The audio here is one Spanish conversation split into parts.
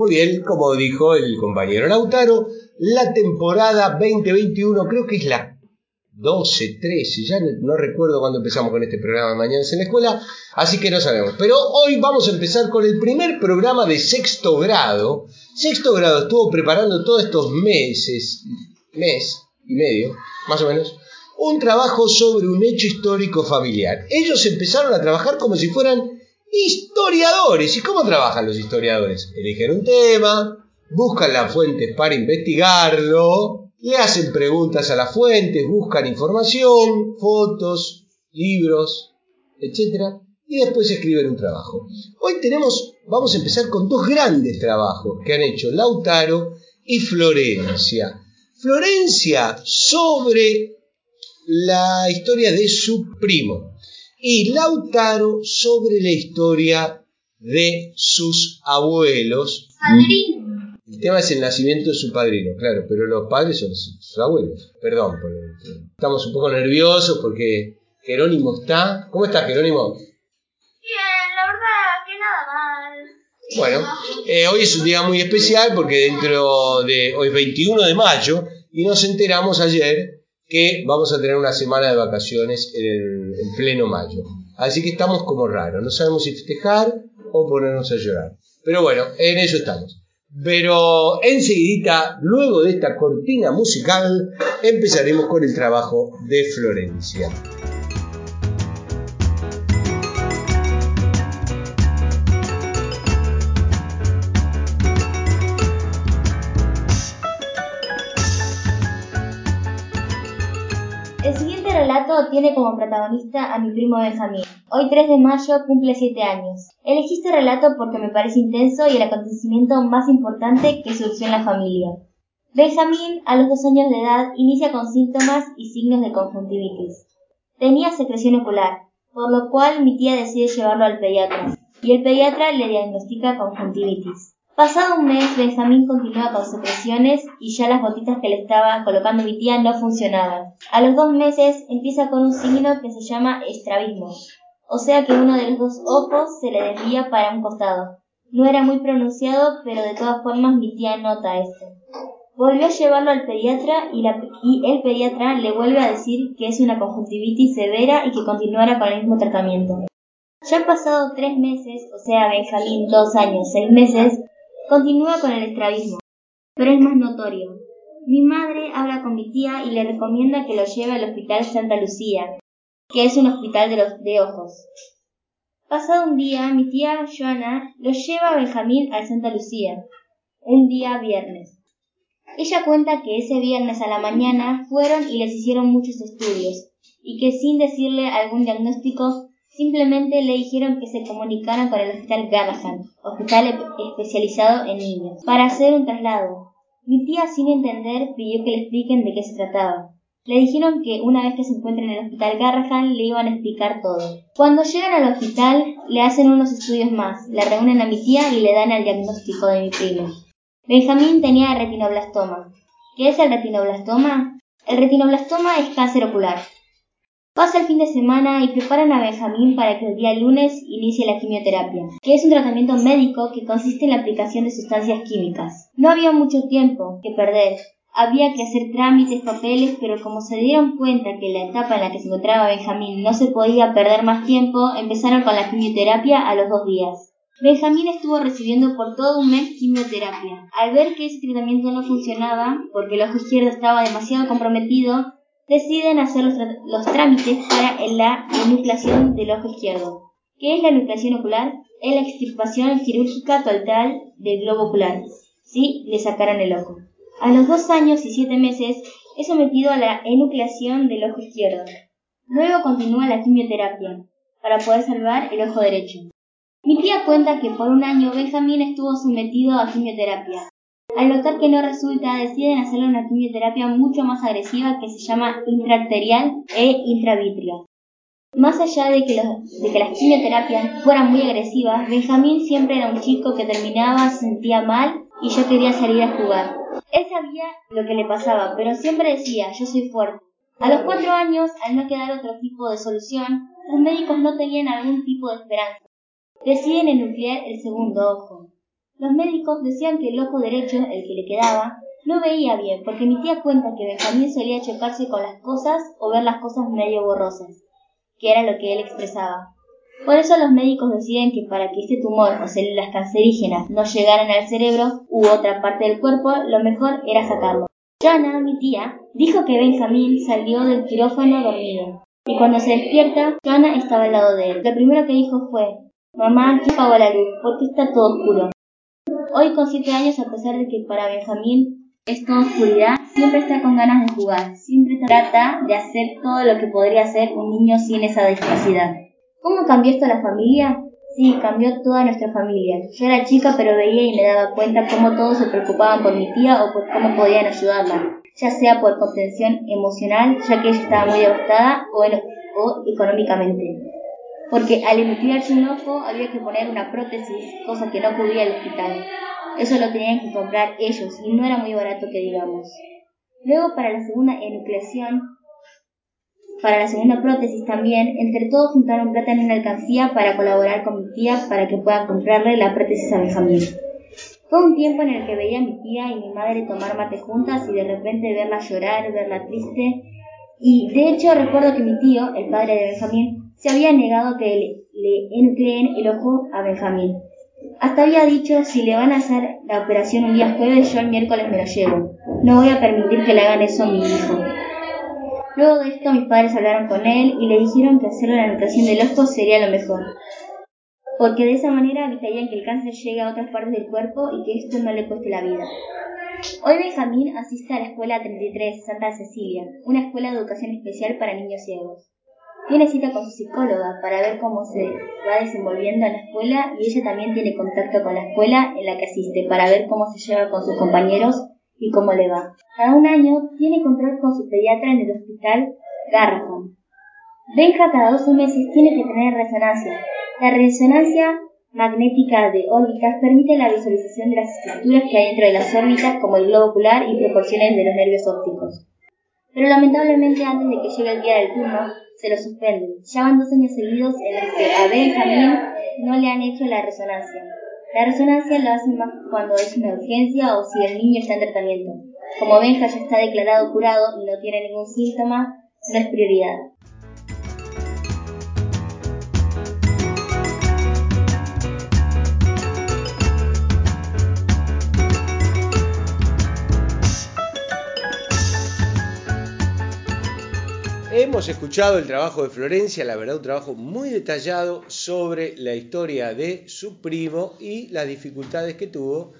Muy bien, como dijo el compañero Lautaro, la temporada 2021 creo que es la 12, 13, ya no, recuerdo cuándo empezamos con este programa de Mañanas en la Escuela, así que no sabemos. Pero hoy vamos a empezar con el primer programa de sexto grado. Sexto grado estuvo preparando todos estos meses, mes y medio, más o menos, un trabajo sobre un hecho histórico familiar. Ellos empezaron a trabajar como si fueran historiadores. ¿Y cómo trabajan los historiadores? Eligen un tema, buscan las fuentes para investigarlo, le hacen preguntas a las fuentes, buscan información, fotos, libros, etc. Y después escriben un trabajo. Hoy tenemos, vamos a empezar con dos grandes trabajos que han hecho Lautaro y Florencia. Florencia sobre la historia de su primo y Lautaro sobre la historia de sus abuelos. El tema es el nacimiento de su padrino, claro, pero los padres son sus, abuelos. Perdón, estamos un poco nerviosos porque Jerónimo está. ¿Cómo está Jerónimo? Bien, la verdad que nada mal. Bueno, eh, hoy es un día muy especial porque dentro de. Hoy es 21 de mayo y nos enteramos ayer que vamos a tener una semana de vacaciones en, en pleno mayo. Así que estamos como raros, no sabemos si festejar o ponernos a llorar. Pero bueno, en eso estamos. Pero enseguida, luego de esta cortina musical, empezaremos con el trabajo de Florencia. Tiene como protagonista a mi primo Benjamín. Hoy 3 de mayo cumple 7 años. Elegí este relato porque me parece intenso y el acontecimiento más importante que surgió en la familia. Benjamín, a los dos años de edad, inicia con síntomas y signos de conjuntivitis. Tenía secreción ocular, por lo cual mi tía decide llevarlo al pediatra, y el pediatra le diagnostica conjuntivitis. Pasado un mes, Benjamín continúa con secreciones y ya las gotitas que le estaba colocando mi tía no funcionaban. A los dos meses empieza con un signo que se llama estrabismo, o sea que uno de los dos ojos se le desvía para un costado. No era muy pronunciado, pero de todas formas mi tía nota esto. Volvió a llevarlo al pediatra y, el pediatra le vuelve a decir que es una conjuntivitis severa y que continuara con el mismo tratamiento. Ya han pasado tres meses, o sea, Benjamín dos años, seis meses, continúa con el estrabismo, pero es más notorio. Mi madre habla con mi tía y le recomienda que lo lleve al hospital Santa Lucía, que es un hospital de, los, de ojos. Pasado un día, mi tía Joana lo lleva a Benjamín al Santa Lucía, un día viernes. Ella cuenta que ese viernes a la mañana fueron y les hicieron muchos estudios, y que sin decirle algún diagnóstico, simplemente le dijeron que se comunicaran con el hospital Garrahan, hospital especializado en niños, para hacer un traslado. Mi tía, sin entender, pidió que le expliquen de qué se trataba. Le dijeron que una vez que se encuentren en el hospital Garrahan le iban a explicar todo. Cuando llegan al hospital le hacen unos estudios más, le reúnen a mi tía y le dan el diagnóstico de mi primo. Benjamín tenía retinoblastoma. ¿Qué es el retinoblastoma? El retinoblastoma es cáncer ocular. Pasa el fin de semana y preparan a Benjamín para que el día lunes inicie la quimioterapia, que es un tratamiento médico que consiste en la aplicación de sustancias químicas. No había mucho tiempo que perder, había que hacer trámites, papeles, pero como se dieron cuenta que la etapa en la que se encontraba Benjamín no se podía perder más tiempo, empezaron con la quimioterapia a los dos días. Benjamín estuvo recibiendo por todo un mes quimioterapia. Al ver que ese tratamiento no funcionaba, porque el ojo izquierdo estaba demasiado comprometido, deciden hacer los, trámites para la enucleación del ojo izquierdo. ¿Qué es la enucleación ocular? Es la extirpación quirúrgica total del globo ocular. Si le sacaran el ojo. A los dos años y siete meses es sometido a la enucleación del ojo izquierdo. Luego continúa la quimioterapia para poder salvar el ojo derecho. Mi tía cuenta que por un año Benjamín estuvo sometido a quimioterapia. Al notar que no resulta, deciden hacerle una quimioterapia mucho más agresiva que se llama intraarterial e intravítrea. Más allá de que, las quimioterapias fueran muy agresivas, Benjamín siempre era un chico que terminaba, se sentía mal y yo quería salir a jugar. Él sabía lo que le pasaba, pero siempre decía, yo soy fuerte. A los cuatro años, al no quedar otro tipo de solución, los médicos no tenían algún tipo de esperanza. Deciden enuclear el segundo ojo. Los médicos decían que el ojo derecho, el que le quedaba, no veía bien, porque mi tía cuenta que Benjamín solía chocarse con las cosas o ver las cosas medio borrosas, que era lo que él expresaba. Por eso los médicos deciden que para que este tumor o células cancerígenas no llegaran al cerebro u otra parte del cuerpo, lo mejor era sacarlo. Joana, mi tía, dijo que Benjamín salió del quirófano dormido. Y cuando se despierta, Joana estaba al lado de él. Lo primero que dijo fue, Mamá, ¿qué apagó la luz? ¿Por qué está todo oscuro? Hoy con siete años, a pesar de que para Benjamín es toda oscuridad, siempre está con ganas de jugar, siempre trata de hacer todo lo que podría hacer un niño sin esa discapacidad. ¿Cómo cambió esto la familia? Sí, cambió toda nuestra familia. Yo era chica pero veía y me daba cuenta cómo todos se preocupaban por mi tía o por cómo podían ayudarla, ya sea por contención emocional, ya que ella estaba muy devastada, o económicamente. Porque al emitirse un ojo había que poner una prótesis, cosa que no cubría el hospital. Eso lo tenían que comprar ellos y no era muy barato que digamos. Luego para la segunda enucleación para la segunda prótesis también, entre todos juntaron plata en una alcancía para colaborar con mi tía para que pueda comprarle la prótesis a Benjamín. Fue un tiempo en el que veía a mi tía y mi madre tomar mate juntas y de repente verla llorar, verla triste. Y de hecho recuerdo que mi tío, el padre de Benjamín, se había negado que le, le el ojo a Benjamín. Hasta había dicho, si le van a hacer la operación un día jueves, yo el miércoles me lo llevo. No voy a permitir que le hagan eso a mi hijo. Luego de esto mis padres hablaron con él y le dijeron que hacerle la anotación del ojo sería lo mejor, porque de esa manera evitarían que el cáncer llegue a otras partes del cuerpo y que esto no le cueste la vida. Hoy Benjamín asiste a la Escuela 33 Santa Cecilia, una escuela de educación especial para niños ciegos. Tiene cita con su psicóloga para ver cómo se va desenvolviendo en la escuela y ella también tiene contacto con la escuela en la que asiste para ver cómo se lleva con sus compañeros y cómo le va. Cada un año tiene control con su pediatra en el hospital Garrafon. Benja cada 12 meses tiene que tener resonancia. La resonancia magnética de órbitas permite la visualización de las estructuras que hay dentro de las órbitas como el globo ocular y proporciones de los nervios ópticos. Pero lamentablemente antes de que llegue el día del turno, se lo suspenden. Ya van dos años seguidos en los que a Benjamín no le han hecho la resonancia. La resonancia lo hacen más cuando es una urgencia o si el niño está en tratamiento. Como Benja ya está declarado curado y no tiene ningún síntoma, no es prioridad. Hemos escuchado el trabajo de Florencia, la verdad un trabajo muy detallado sobre la historia de su primo y las dificultades que tuvo.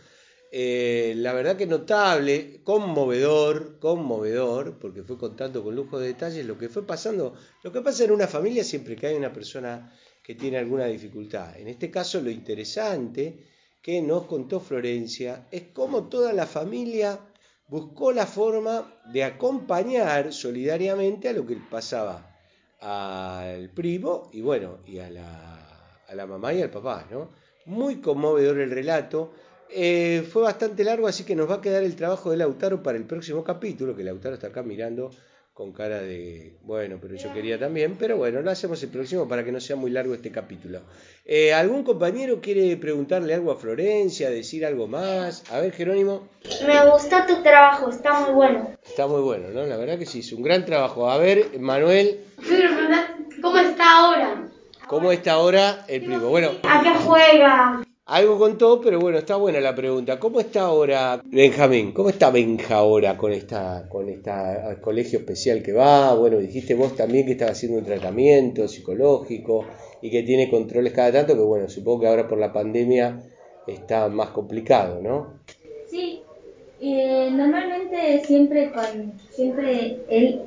Eh, la verdad que notable, conmovedor, conmovedor, porque fue contando con lujo de detalles lo que fue pasando. Lo que pasa en una familia siempre que hay una persona que tiene alguna dificultad. En este caso lo interesante que nos contó Florencia es cómo toda la familia buscó la forma de acompañar solidariamente a lo que pasaba al primo y bueno, y a la, a la mamá y al papá, ¿no? Muy conmovedor el relato. Eh, fue bastante largo, así que nos va a quedar el trabajo de Lautaro para el próximo capítulo, que Lautaro está acá mirando con cara de, bueno, pero yo quería también, pero bueno, lo hacemos el próximo para que no sea muy largo este capítulo. Eh, ¿Algún compañero quiere preguntarle algo a Florencia, decir algo más? A ver, Jerónimo. Me gustó tu trabajo, está muy bueno. Está muy bueno, ¿no? La verdad que sí, es un gran trabajo. A ver, Manuel. ¿Cómo está ahora? ¿Cómo está ahora el primo? Bueno. ¿A qué juega? Algo contó, pero bueno, está buena la pregunta. ¿Cómo está ahora Benjamín? ¿Cómo está Benja ahora con esta, con esta colegio especial que va? Bueno, dijiste vos también que estaba haciendo un tratamiento psicológico y que tiene controles cada tanto, que bueno, supongo que ahora por la pandemia está más complicado, ¿no? Sí, eh, normalmente siempre con, siempre él,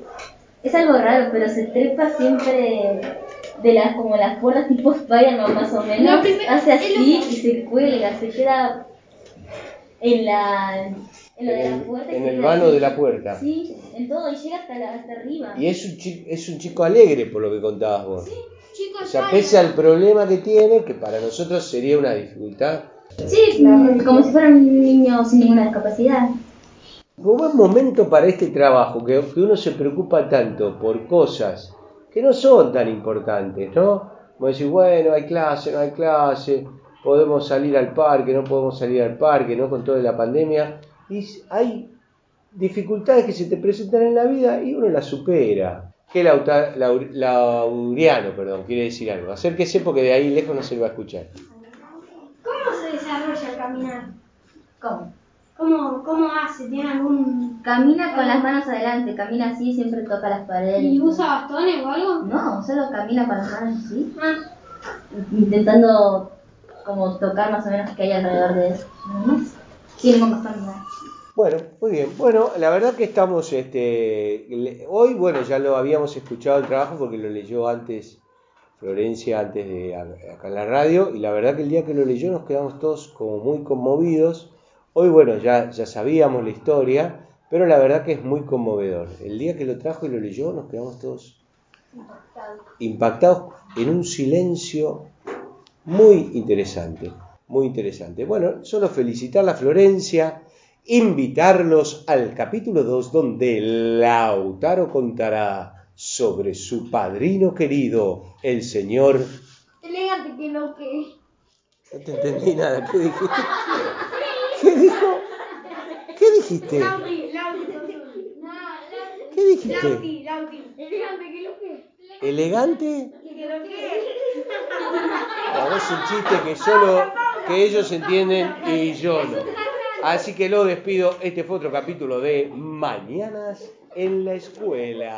es algo raro, pero se trepa siempre de las como las cuerdas tipo Spider-Man más o menos, hace así y se cuelga, se queda en la en, lo de la puerta en el vano de la puerta. Sí, en todo y llega hasta, la, hasta arriba. Y es un, chico, es un chico alegre, por lo que contabas vos. Chicos, O sea, pese al problema que tiene, que para nosotros sería una dificultad, Sí, como si fuera un niño sin ninguna discapacidad. Fue un buen momento para este trabajo, que, que uno se preocupa tanto por cosas que no son tan importantes, ¿no? Como decir, bueno, hay clase, no hay clase, podemos salir al parque, no podemos salir al parque, ¿no? Con toda la pandemia. Y hay dificultades que se te presentan en la vida y uno las supera. Que Lauta- Lau- Lauriano, perdón, quiere decir algo. Acérquese porque de ahí lejos no se le va a escuchar. ¿Cómo se desarrolla el caminar? ¿Cómo? ¿Cómo, cómo hace? ¿Tiene algún...? Camina con las manos adelante, camina así, siempre toca las paredes. ¿Y usa bastones o algo? No, solo camina con las manos así, Ah, intentando como tocar más o menos que hay alrededor de eso. Nada más. Tiene como caminar. Bueno, muy bien. Bueno, la verdad que estamos, este, le- hoy, bueno, ya lo habíamos escuchado el trabajo porque lo leyó antes Florencia, antes de acá en la radio, y la verdad que el día que lo leyó nos quedamos todos como muy conmovidos. Hoy, bueno, ya, ya sabíamos la historia, pero la verdad que es muy conmovedor. El día que lo trajo y lo leyó nos quedamos todos impactados en un silencio muy interesante, muy interesante. Bueno, solo felicitar a Florencia, invitarlos al capítulo 2 donde Lautaro contará sobre su padrino querido, el señor... elegante que no que... No te entendí nada, ¿qué dijiste? ¿Qué dijo? ¿Qué dijiste? Lauti, Lauti, Nada, ¿Qué dijiste? Lauti, Lauti. Elegante que lo que... ¿Elegante? Que lo que... Es un chiste que solo que ellos entienden y yo no. Así que lo despido. Este fue otro capítulo de Mañanas en la Escuela.